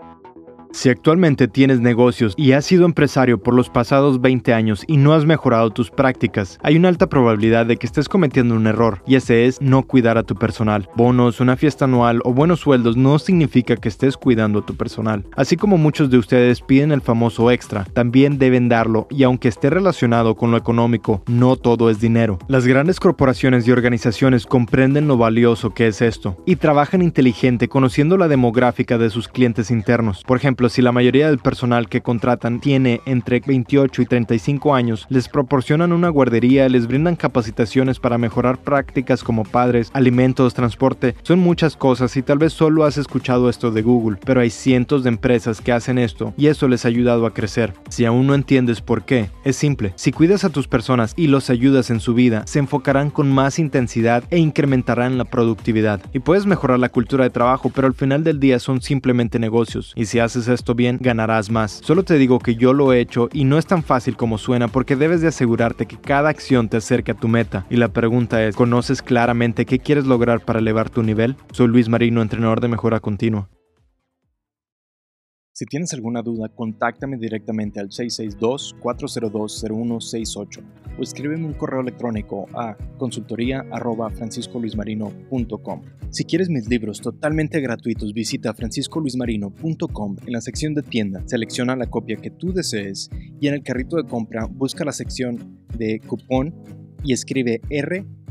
Thank you. Si actualmente tienes negocios y has sido empresario por los pasados 20 años y no has mejorado tus prácticas, hay una alta probabilidad de que estés cometiendo un error, y ese es no cuidar a tu personal. Bonos, una fiesta anual o buenos sueldos no significa que estés cuidando a tu personal. Así como muchos de ustedes piden el famoso extra, también deben darlo, y aunque esté relacionado con lo económico, no todo es dinero. Las grandes corporaciones y organizaciones comprenden lo valioso que es esto, y trabajan inteligente conociendo la demográfica de sus clientes internos. Por ejemplo, si la mayoría del personal que contratan tiene entre 28 y 35 años, les proporcionan una guardería, les brindan capacitaciones para mejorar prácticas como padres, alimentos, transporte, son muchas cosas y tal vez solo has escuchado esto de Google, pero hay cientos de empresas que hacen esto y eso les ha ayudado a crecer. Si aún no entiendes por qué, es simple. Si cuidas a tus personas y los ayudas en su vida, se enfocarán con más intensidad e incrementarán la productividad. Y puedes mejorar la cultura de trabajo, pero al final del día son simplemente negocios. Y si esto bien, ganarás más. Solo te digo que yo lo he hecho y no es tan fácil como suena porque debes de asegurarte que cada acción te acerque a tu meta. Y la pregunta es, ¿conoces claramente qué quieres lograr para elevar tu nivel? Soy Luis Marino, entrenador de mejora continua. Si tienes alguna duda, contáctame directamente al 662-402-0168 o escríbeme un correo electrónico a consultoría.franciscoluismarino.com. Si quieres mis libros totalmente gratuitos, visita franciscoluismarino.com en la sección de tienda, selecciona la copia que tú desees y en el carrito de compra busca la sección de cupón y escribe R